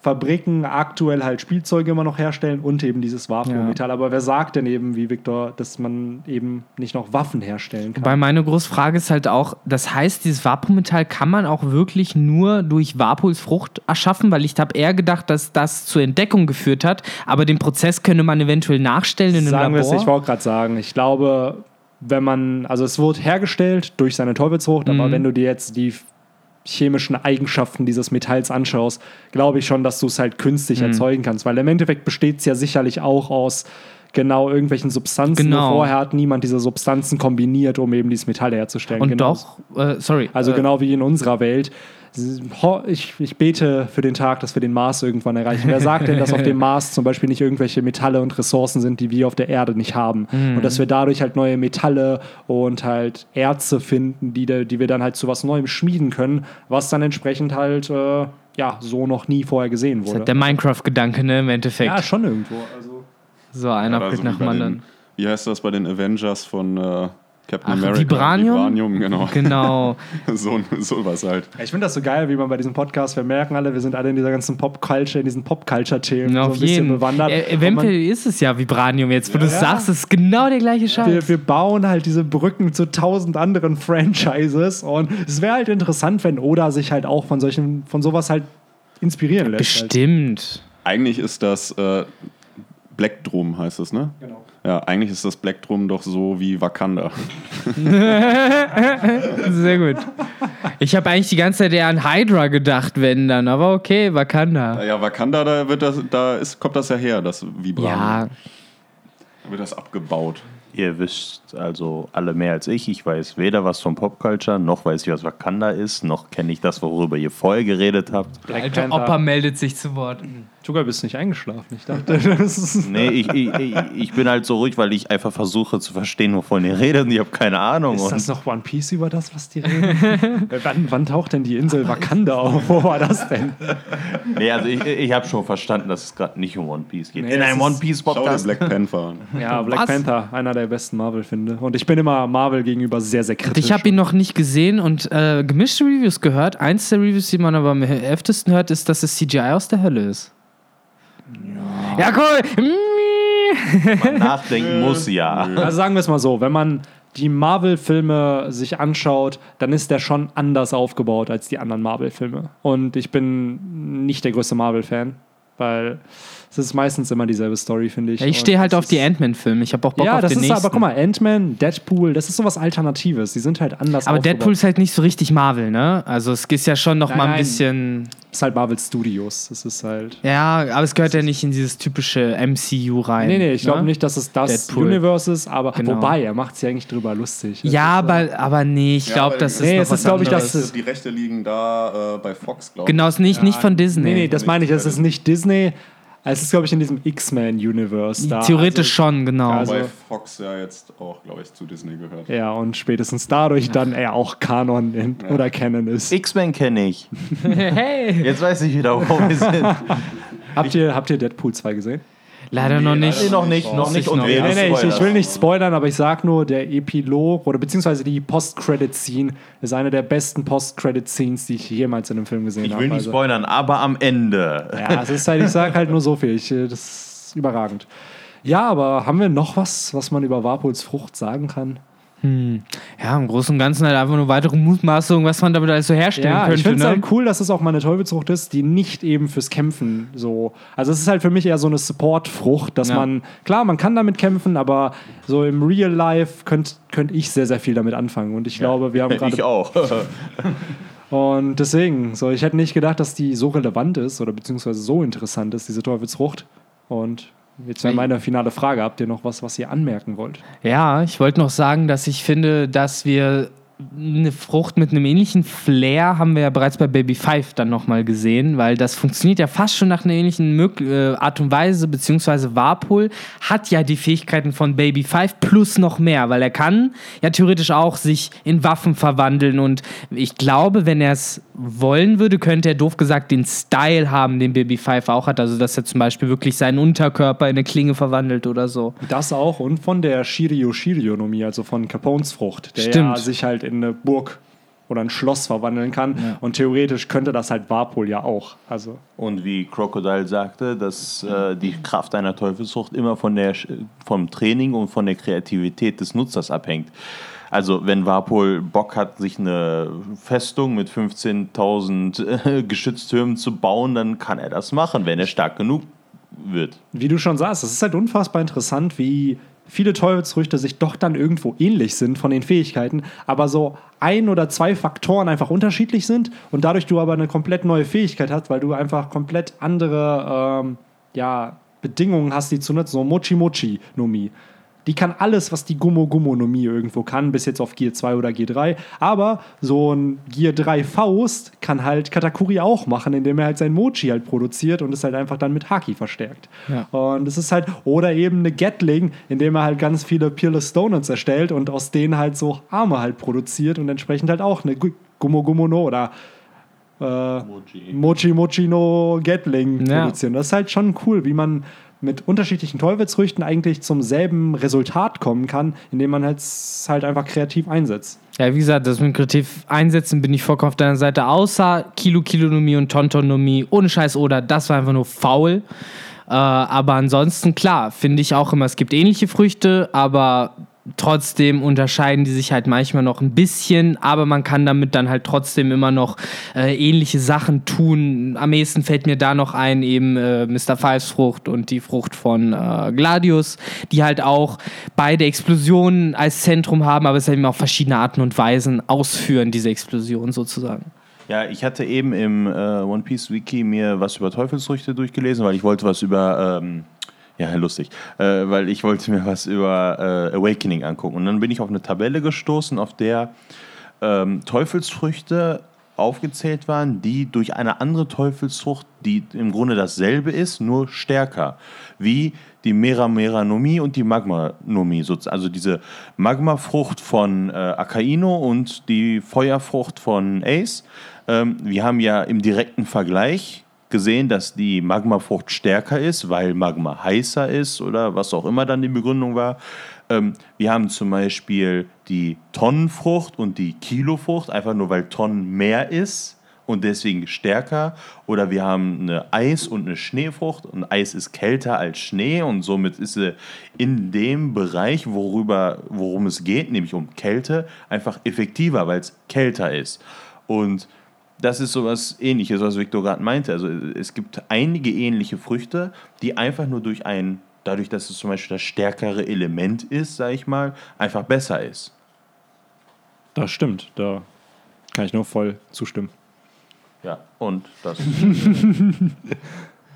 Fabriken aktuell halt Spielzeuge immer noch herstellen und eben dieses Warpol-Metall. Aber wer sagt denn eben, wie Victor, dass man eben nicht noch Waffen herstellen kann? Wobei meine große Frage ist halt auch, das heißt, dieses Vapometall kann man auch wirklich nur durch Vapols Frucht erschaffen, weil ich habe eher gedacht, dass das zur Entdeckung geführt hat, aber den Prozess könnte man eventuell nachstellen in einem Sagen wir es, Labor. ich wollte gerade sagen, ich glaube, wenn man, also es wurde hergestellt durch seine Teufelsfrucht, Mhm. aber wenn du dir jetzt die chemischen Eigenschaften dieses Metalls anschaust, glaube ich schon, dass du es halt Mhm. künstlich erzeugen kannst, weil im Endeffekt besteht es ja sicherlich auch aus genau irgendwelchen Substanzen. Genau. Vorher hat niemand diese Substanzen kombiniert, um eben dieses Metall herzustellen. Und Genau. doch, äh, sorry. Also äh, genau wie in unserer Welt. Ich, ich bete für den Tag, dass wir den Mars irgendwann erreichen. Wer sagt denn, dass auf dem Mars zum Beispiel nicht irgendwelche Metalle und Ressourcen sind, die wir auf der Erde nicht haben? Und dass wir dadurch halt neue Metalle und halt Erze finden, die, die wir dann halt zu was Neuem schmieden können, was dann entsprechend halt äh, ja so noch nie vorher gesehen Das wurde. hat der Minecraft-Gedanke, ne, im Endeffekt. ja, schon irgendwo. Also. So, einer bringt so nach dem anderen. Wie heißt das bei den Avengers von äh, Captain Ach, America? Vibranium? Vibranium, genau. Genau. so, sowas halt. Ich finde das so geil, wie man bei diesem Podcast, wir merken alle, wir sind alle in dieser ganzen Pop-Culture, in diesen Pop-Culture-Themen so Auf ein bisschen jeden. bewandert. Äh, Und man- eventuell ist es ja Vibranium jetzt, wo du es Ja. sagst, es ist genau der gleiche Scheiß. wir, wir bauen halt diese Brücken zu tausend anderen Franchises und es wäre halt interessant, wenn Oda sich halt auch von solchen, von sowas halt inspirieren lässt. Halt. Bestimmt. Eigentlich ist das äh, Black Drum, heißt es, ne? Genau. Ja, eigentlich ist das Black Drum doch so wie Wakanda. Sehr gut. Ich habe eigentlich die ganze Zeit eher an Hydra gedacht, wenn dann, aber okay, Wakanda. Ja, Wakanda, da, wird das, da ist, kommt das ja her, das Vibranium. Ja, Da wird das abgebaut. Ihr wisst also alle mehr als ich. Ich weiß weder was von Popculture, noch weiß ich, was Wakanda ist, noch kenne ich das, worüber ihr vorher geredet habt. Black alter Panther. Opa meldet sich zu Wort. Tuga, bist nicht eingeschlafen. Ich dachte, das ist. Nee, ich, ich, ich, bin halt so ruhig, weil ich einfach versuche zu verstehen, wovon ihr redet und ich habe keine Ahnung. Ist das noch One Piece über das, was die reden? Wann, wann taucht denn die Insel Wakanda auf? Wo war das denn? nee, also ich, ich habe schon verstanden, dass es gerade nicht um One Piece geht. Nee, In einem One Piece Schau dir Podcast. Black Panther an. Ja, Black Was? Panther, einer der besten Marvel-Finde. Und ich bin immer Marvel gegenüber sehr, sehr kritisch. Ich habe ihn noch nicht gesehen und äh, gemischte Reviews gehört. Eins der Reviews, die man aber am öftesten hört, ist, dass es CGI aus der Hölle ist. Ja, cool. Mm. Nachdenken muss ja. Also sagen wir es mal so, wenn man die Marvel-Filme sich anschaut, dann ist der schon anders aufgebaut als die anderen Marvel-Filme. Und ich bin nicht der größte Marvel-Fan. weil es ist meistens immer dieselbe Story, finde ich. Ja, ich stehe halt das auf die Ant-Man-Filme. Ich habe auch Bock Ja, auf das den ist nächsten. aber, guck mal, Ant-Man, Deadpool, das ist sowas Alternatives. Die sind halt anders aber. Deadpool ist halt nicht so richtig Marvel, ne? Also es ist ja schon noch Nein, mal ein nein. bisschen. ist halt Marvel Studios. Das ist halt. Ja, aber es gehört ja nicht in dieses typische MCU rein. Nee, nee, ich glaube ne? nicht, dass es das Deadpool. Universe ist, aber Genau. wobei, er macht sich eigentlich drüber lustig. Das Ja, aber, aber nee, ich Ja, glaube, aber- das ist Nee, noch es was ist, glaub ich, das- Die Rechte liegen da äh, bei Fox, glaube ich. Genau, ist nicht, nicht von Disney. Nee, nee, das meine ich, es ist nicht Disney. Es ist, glaube ich, in diesem X-Men-Universe da. Theoretisch also, schon, genau. also- Wobei Fox ja jetzt auch, glaube ich, zu Disney gehört. Ja, und spätestens dadurch dann er auch Kanon in, oder Canon ist. X-Men kenne ich. hey! Jetzt weiß ich wieder, wo wir sind. Habt ihr, habt ihr Deadpool 2 gesehen? Leider noch nicht. Nee, noch nicht, noch nicht. Und Nee, nee, ich, ich will nicht spoilern, aber ich sag nur, der Epilog oder beziehungsweise die Post-Credit-Scene ist eine der besten Post-Credit-Scenes, die ich jemals in einem Film gesehen Ich habe. will nicht Also- spoilern, aber am Ende. Ja, es ist halt, ich sag halt nur so viel. Ich, äh, das ist überragend. Ja, aber haben wir noch was, was man über Warpols Frucht sagen kann? Ja, im Großen und Ganzen halt einfach nur weitere Mutmaßungen, was man damit alles so herstellen Ja, könnte. ich finde es ne? halt cool, dass es auch mal eine Teufelsfrucht ist, die nicht eben fürs Kämpfen so. Also es ist halt für mich eher so eine Support-Frucht, dass Ja. man, klar, man kann damit kämpfen, aber so im Real Life könnte könnt ich sehr, sehr viel damit anfangen. Und ich glaube, wir haben Ich gerade. auch. Und deswegen, so, ich hätte nicht gedacht, dass die so relevant ist oder beziehungsweise so interessant ist, diese Teufelsfrucht. Und jetzt wäre meine finale Frage: Habt ihr noch was, was ihr anmerken wollt? Ja, ich wollte noch sagen, dass ich finde, dass wir eine Frucht mit einem ähnlichen Flair haben wir ja bereits bei Baby Five dann nochmal gesehen, weil das funktioniert ja fast schon nach einer ähnlichen Mög äh, Art und Weise, beziehungsweise Warpol hat ja die Fähigkeiten von Baby Five plus noch mehr, weil er kann ja theoretisch auch sich in Waffen verwandeln und ich glaube, wenn er es wollen würde, könnte er doof gesagt den Style haben, den Baby Five auch hat, also dass er zum Beispiel wirklich seinen Unterkörper in eine Klinge verwandelt oder so. Das auch und von der Shirio Shirionomie, also von Capones Frucht, der ja Stimmt. sich halt in eine Burg oder ein Schloss verwandeln kann. Und theoretisch könnte das halt Warpol ja auch. Also, Und wie Crocodile sagte, dass äh, die Kraft einer Teufelsfrucht immer von der, vom Training und von der Kreativität des Nutzers abhängt. Also wenn Warpol Bock hat, sich eine Festung mit 15.000 äh, Geschütztürmen zu bauen, dann kann er das machen, wenn er stark genug wird. wie du schon sagst, es ist halt unfassbar interessant, wie viele Teufelsfrüchte sich doch dann irgendwo ähnlich sind von den Fähigkeiten, aber so ein oder zwei Faktoren einfach unterschiedlich sind und dadurch du aber eine komplett neue Fähigkeit hast, weil du einfach komplett andere ähm, ja, Bedingungen hast, die zu nutzen. So Mochi Mochi Nomi. Die kann alles, was die Gummo Gummo Nomie irgendwo kann, bis jetzt auf Gear 2 oder Gear 3. Aber so ein Gear 3 Faust kann halt Katakuri auch machen, indem er halt sein Mochi halt produziert und es halt einfach dann mit Haki verstärkt. Ja. Und es ist halt, oder eben eine Gatling, indem er halt ganz viele Peerless Donuts erstellt und aus denen halt so Arme halt produziert und entsprechend halt auch eine Gu- Gummo Gummo no oder äh, Mochi Mochi no Gatling Ja. produzieren. Das ist halt schon cool, wie man mit unterschiedlichen Teufelsfrüchten eigentlich zum selben Resultat kommen kann, indem man halt, halt einfach kreativ einsetzt. Ja, wie gesagt, das mit kreativ einsetzen bin ich vollkommen auf deiner Seite. Außer Kilo Kilonomie und Tontonomie, ohne Scheiß oder, das war einfach nur faul. Äh, aber ansonsten, klar, finde ich auch immer, es gibt ähnliche Früchte, aber trotzdem unterscheiden die sich halt manchmal noch ein bisschen, aber man kann damit dann halt trotzdem immer noch äh, ähnliche Sachen tun. Am ehesten fällt mir da noch ein, eben äh, Mr. Fives Frucht und die Frucht von äh, Gladius, die halt auch beide Explosionen als Zentrum haben, aber es eben auch verschiedene Arten und Weisen ausführen, diese Explosion sozusagen. Ja, ich hatte eben im äh, One Piece Wiki mir was über Teufelsfrüchte durchgelesen, weil ich wollte was über, ähm, ja, lustig, äh, weil ich wollte mir was über äh, Awakening angucken. Und dann bin ich auf eine Tabelle gestoßen, auf der ähm, Teufelsfrüchte aufgezählt waren, die durch eine andere Teufelsfrucht, die im Grunde dasselbe ist, nur stärker, wie die Mera-Mera-Nomie und die Magma-Nomie. Also diese Magma-Frucht von äh, Akaino und die Feuerfrucht von Ace. Ähm, wir haben ja im direkten Vergleich gesehen, dass die Magmafrucht stärker ist, weil Magma heißer ist oder was auch immer dann die Begründung war. Ähm, wir haben zum Beispiel die Tonnenfrucht und die Kilofrucht, einfach nur weil Tonnen mehr ist und deswegen stärker. Oder wir haben eine Eis- und eine Schneefrucht und Eis ist kälter als Schnee und somit ist sie in dem Bereich, worüber, worum es geht, nämlich um Kälte, einfach effektiver, weil es kälter ist. Und das ist sowas ähnliches, was Victor gerade meinte. Also es gibt einige ähnliche Früchte, die einfach nur durch ein, dadurch, dass es zum Beispiel das stärkere Element ist, sag ich mal, einfach besser ist. Das stimmt, da kann ich nur voll zustimmen. Ja, und das.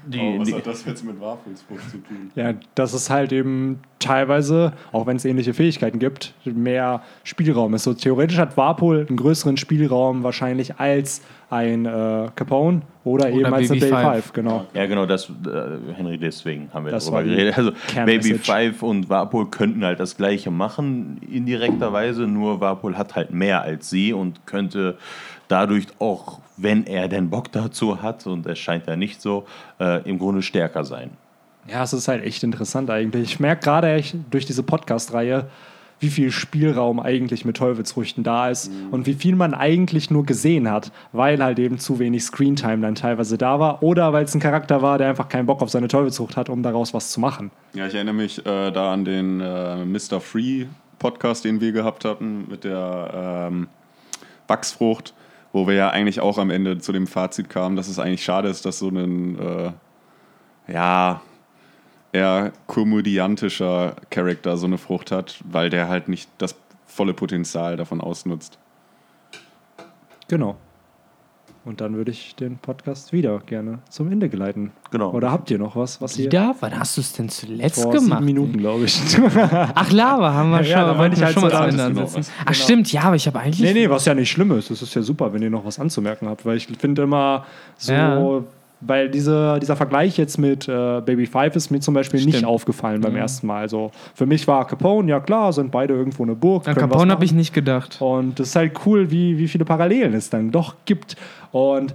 die, Oh, was die, hat das jetzt mit Wafelsfrucht zu tun? Ja, dass es halt eben teilweise, auch wenn es ähnliche Fähigkeiten gibt, mehr Spielraum ist. So theoretisch hat Warpol einen größeren Spielraum wahrscheinlich als ein äh, Capone oder, eben als ein BB5. Bay 5, genau. ja, genau, das, äh, Henry, deswegen haben wir Das darüber geredet. Also. Baby Five und Warpol könnten halt das Gleiche machen, indirekterweise, nur Warpol hat halt mehr als sie und könnte dadurch auch, wenn er denn Bock dazu hat, und es scheint ja nicht so, äh, im Grunde stärker sein. Ja, es ist halt echt interessant eigentlich. Ich merke gerade durch diese Podcast-Reihe, wie viel Spielraum eigentlich mit Teufelsfrüchten da ist und wie viel man eigentlich nur gesehen hat, weil halt eben zu wenig Screentime dann teilweise da war oder weil es ein Charakter war, der einfach keinen Bock auf seine Teufelsfrucht hat, um daraus was zu machen. Ja, ich erinnere mich äh, da an den äh, Mr. Free Podcast, den wir gehabt hatten mit der ähm, Wachsfrucht, wo wir ja eigentlich auch am Ende zu dem Fazit kamen, dass es eigentlich schade ist, dass so ein äh, ja eher komödiantischer Charakter so eine Frucht hat, weil der halt nicht das volle Potenzial davon ausnutzt. Genau. Und dann würde ich den Podcast wieder gerne zum Ende geleiten. Genau. Oder habt ihr noch was, was ihr Wieder? Wann hast du es denn zuletzt vor gemacht? sieben Minuten, glaube ich. Ach, Lava haben wir Ja, schon. da wollten meinte ich wir halt schon mal zu Ende ansetzen. was. Ach, stimmt, ja, aber ich habe eigentlich. nee, nee, was ja nicht schlimm ist. Das ist ja super, wenn ihr noch was anzumerken habt, weil ich finde immer so, Ja. Weil diese, dieser Vergleich jetzt mit äh, Baby Five ist mir zum Beispiel nicht Stimmt. aufgefallen beim ersten Mal. Also für mich war Capone, ja klar, sind beide irgendwo eine Burg. An Capone habe ich nicht gedacht. Und das ist halt cool, wie, wie viele Parallelen es dann doch gibt. Und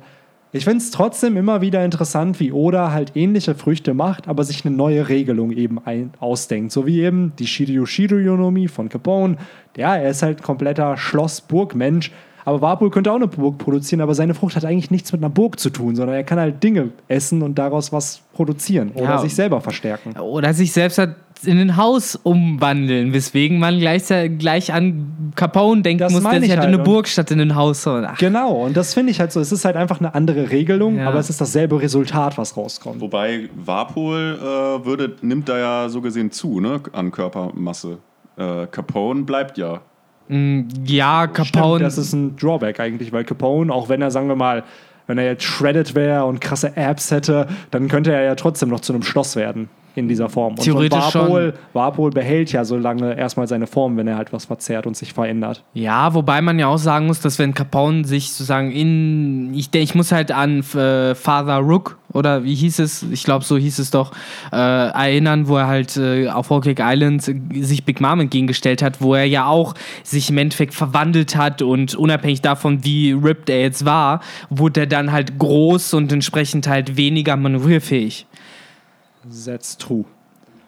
ich finde es trotzdem immer wieder interessant, wie Oda halt ähnliche Früchte macht, aber sich eine neue Regelung eben ein, ausdenkt. So wie eben die Shiryu Shiryu-Nomie von Capone. Ja, er ist halt kompletter Schloss-Burg-Mensch. Aber Warpol könnte auch eine Burg produzieren, aber seine Frucht hat eigentlich nichts mit einer Burg zu tun, sondern er kann halt Dinge essen und daraus was produzieren oder Ja. sich selber verstärken. Oder sich selbst halt in ein Haus umwandeln, weswegen man gleich, gleich an Capone denken Das muss, der sich ich halt in halt. eine Burg statt in ein Haus. Ach, Genau, und das finde ich halt so. Es ist halt einfach eine andere Regelung, Ja. aber es ist dasselbe Resultat, was rauskommt. Wobei Warpol äh, würde, nimmt da ja so gesehen zu, ne, an Körpermasse. Äh, Capone bleibt ja. Ja, Stimmt, Capone. das ist ein Drawback eigentlich, weil Capone, auch wenn er, sagen wir mal, wenn er jetzt shredded wäre und krasse Abs hätte, dann könnte er ja trotzdem noch zu einem Schloss werden in dieser Form. Und Theoretisch so Warpol, schon. Warpol behält ja so lange erstmal seine Form, wenn er halt was verzehrt und sich verändert. Ja, wobei man ja auch sagen muss, dass wenn Capone sich sozusagen in. Ich, ich muss halt an äh, Father Rook oder wie hieß es? Ich glaube, so hieß es doch, äh, erinnern, wo er halt äh, auf Hawkeye Island sich Big Mom entgegengestellt hat, wo er ja auch sich im Endeffekt verwandelt hat und unabhängig davon, wie ripped er jetzt war, wurde er dann halt groß und entsprechend halt weniger manövrierfähig. That's true.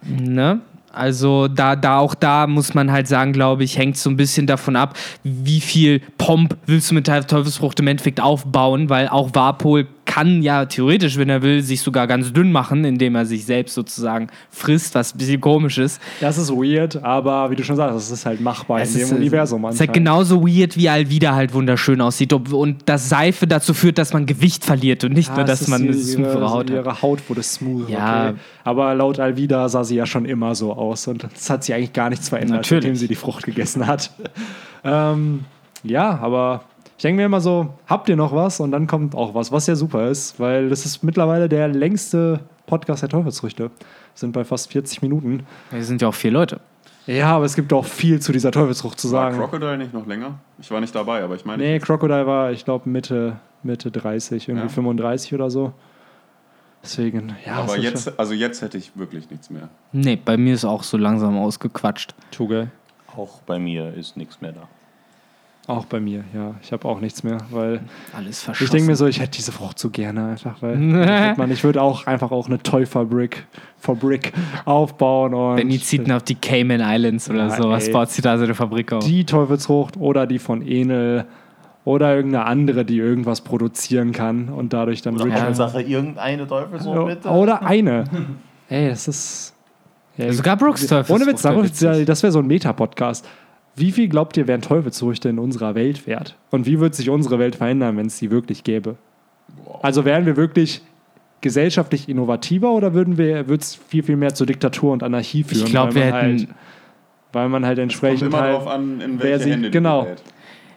Ne? Also da, da auch da muss man halt sagen, glaube ich, hängt so ein bisschen davon ab, wie viel Pomp willst du mit Teufelsfrucht im Endeffekt aufbauen, weil auch Warpol kann ja theoretisch, wenn er will, sich sogar ganz dünn machen, indem er sich selbst sozusagen frisst, was ein bisschen komisch ist. Das ist weird, aber wie du schon sagst, es ist halt machbar Es in ist, dem äh, Universum. Es ist halt genauso weird, wie Alvida halt wunderschön aussieht. Ob- Und dass Seife dazu führt, dass man Gewicht verliert und nicht Ah, nur, dass man eine ihre, smoothere Haut hat. ihre Haut wurde smooth. Ja. Okay. Aber laut Alvida sah sie ja schon immer so aus und es hat sich eigentlich gar nichts verändert, Natürlich. seitdem sie die Frucht gegessen hat. ähm, ja, aber ich denke mir immer so, habt ihr noch was? Und dann kommt auch was, was ja super ist, weil das ist mittlerweile der längste Podcast der Teufelsfrüchte. Wir sind bei fast 40 Minuten. Wir sind ja auch vier Leute. Ja, aber es gibt auch viel zu dieser Teufelsfrucht zu War sagen. Crocodile nicht noch länger? Ich war nicht dabei, aber ich meine. Nee, Crocodile war, ich glaube, Mitte, Mitte 30, irgendwie Ja. 35 oder so. Deswegen, ja. aber jetzt, also jetzt hätte ich wirklich nichts mehr. Nee, bei mir ist auch so langsam ausgequatscht. schon Tuge. Auch bei mir ist nichts mehr da. Auch bei mir, ja. Ich habe auch nichts mehr, weil Alles verschossen. ich denke mir so, ich hätte diese Frucht so gerne einfach, weil ich man, ich würde auch einfach auch eine Teufabrik Fabrik aufbauen und Benny zieht ihn auf die Cayman Islands oder Ja, sowas, ey. baut sie da seine Fabrik auf. die Teufelsfrucht oder die von Enel oder irgendeine andere, die irgendwas produzieren kann und dadurch dann Oder wirklich Hauptsache irgendeine Teufelsfrucht bitte. oder eine. Ey, das ist ja, Sogar Brooks Teufelsfrucht Ohne Witz, das wäre so ein Meta-Podcast. Wie viel glaubt ihr, wären Teufelsfrüchte in unserer Welt wert? Und wie wird sich unsere Welt verändern, wenn es sie wirklich gäbe? Also wären wir wirklich gesellschaftlich innovativer oder würden wir, würde es viel, viel mehr zur Diktatur und Anarchie führen? Ich glaube, weil wir man hätten. Halt, weil man halt Kommt entsprechend immer halt, darauf an, in welche sie- Hände die genau. gerät.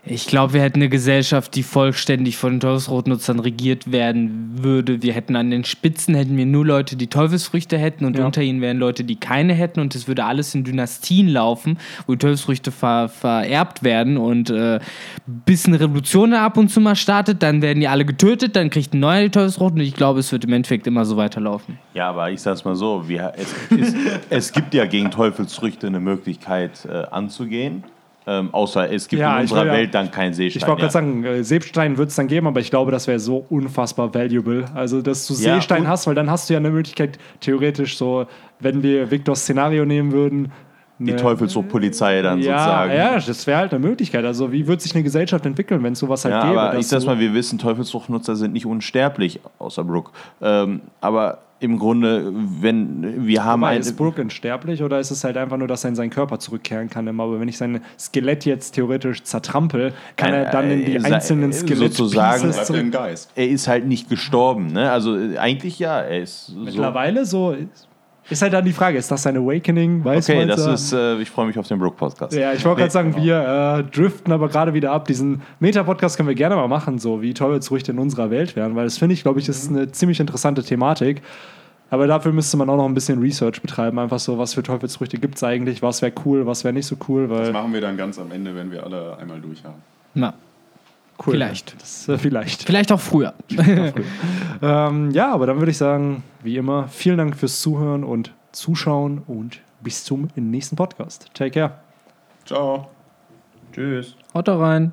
Ich glaube, wir hätten eine Gesellschaft, die vollständig von den Teufelsrotnutzern regiert werden würde. Wir hätten an den Spitzen hätten wir nur Leute, die Teufelsfrüchte hätten und Ja. unter ihnen wären Leute, die keine hätten und es würde alles in Dynastien laufen, wo die Teufelsfrüchte ver vererbt werden und äh, bis eine Revolution ab und zu mal startet, dann werden die alle getötet, dann kriegt ein neuer die Teufelsroten und ich glaube, es wird im Endeffekt immer so weiterlaufen. Ja, aber ich sag's mal so, wir, es, ist, es gibt ja gegen Teufelsfrüchte eine Möglichkeit äh, anzugehen. Ähm, außer es gibt Ja, in unserer ja- Welt dann keinen Seestein. Ich wollte gerade sagen, äh, Seestein wird es dann geben, aber ich glaube, das wäre so unfassbar valuable. Also, dass du Ja, Seestein hast, weil dann hast du ja eine Möglichkeit, theoretisch so, wenn wir Victors Szenario nehmen würden. Die Teufelspolizei dann ja, sozusagen. Ja, das wäre halt eine Möglichkeit. Also, wie wird sich eine Gesellschaft entwickeln, wenn es sowas halt Ja, gäbe? aber ich sag's du- mal, wir wissen, Teufelsfruchtnutzer sind nicht unsterblich, außer Brooke. Ähm, aber im Grunde, wenn wir haben ein, ist Brooke unsterblich oder ist es halt einfach nur, dass er in seinen Körper zurückkehren kann immer? Aber wenn ich sein Skelett jetzt theoretisch zertrampel, kann er dann in die äh, sei- einzelnen äh, Skelett sozusagen- Bleibt er er ist halt nicht gestorben. Ne? Also äh, eigentlich ja, er ist so. Mittlerweile so ist, ist halt dann die Frage, ist das sein Awakening? Weiß Okay, das ist, äh, ich freue mich auf den Brooke-Podcast. Ja, ich wollte gerade sagen, wir äh, driften aber gerade wieder ab. Diesen Meta-Podcast können wir gerne mal machen, so wie Teufelsfrüchte in unserer Welt wären, weil das finde ich, glaube ich, ist eine ziemlich interessante Thematik. Aber dafür müsste man auch noch ein bisschen Research betreiben, einfach so, was für Teufelsfrüchte gibt es eigentlich, was wäre cool, was wäre nicht so cool, Das machen wir dann ganz am Ende, wenn wir alle einmal durch haben. Na, cool. vielleicht. Das, äh, vielleicht. vielleicht auch früher. Ähm, ja, aber dann würde ich sagen, wie immer, vielen Dank fürs Zuhören und Zuschauen und bis zum nächsten Podcast. Take care. Ciao. Tschüss. Haut da rein.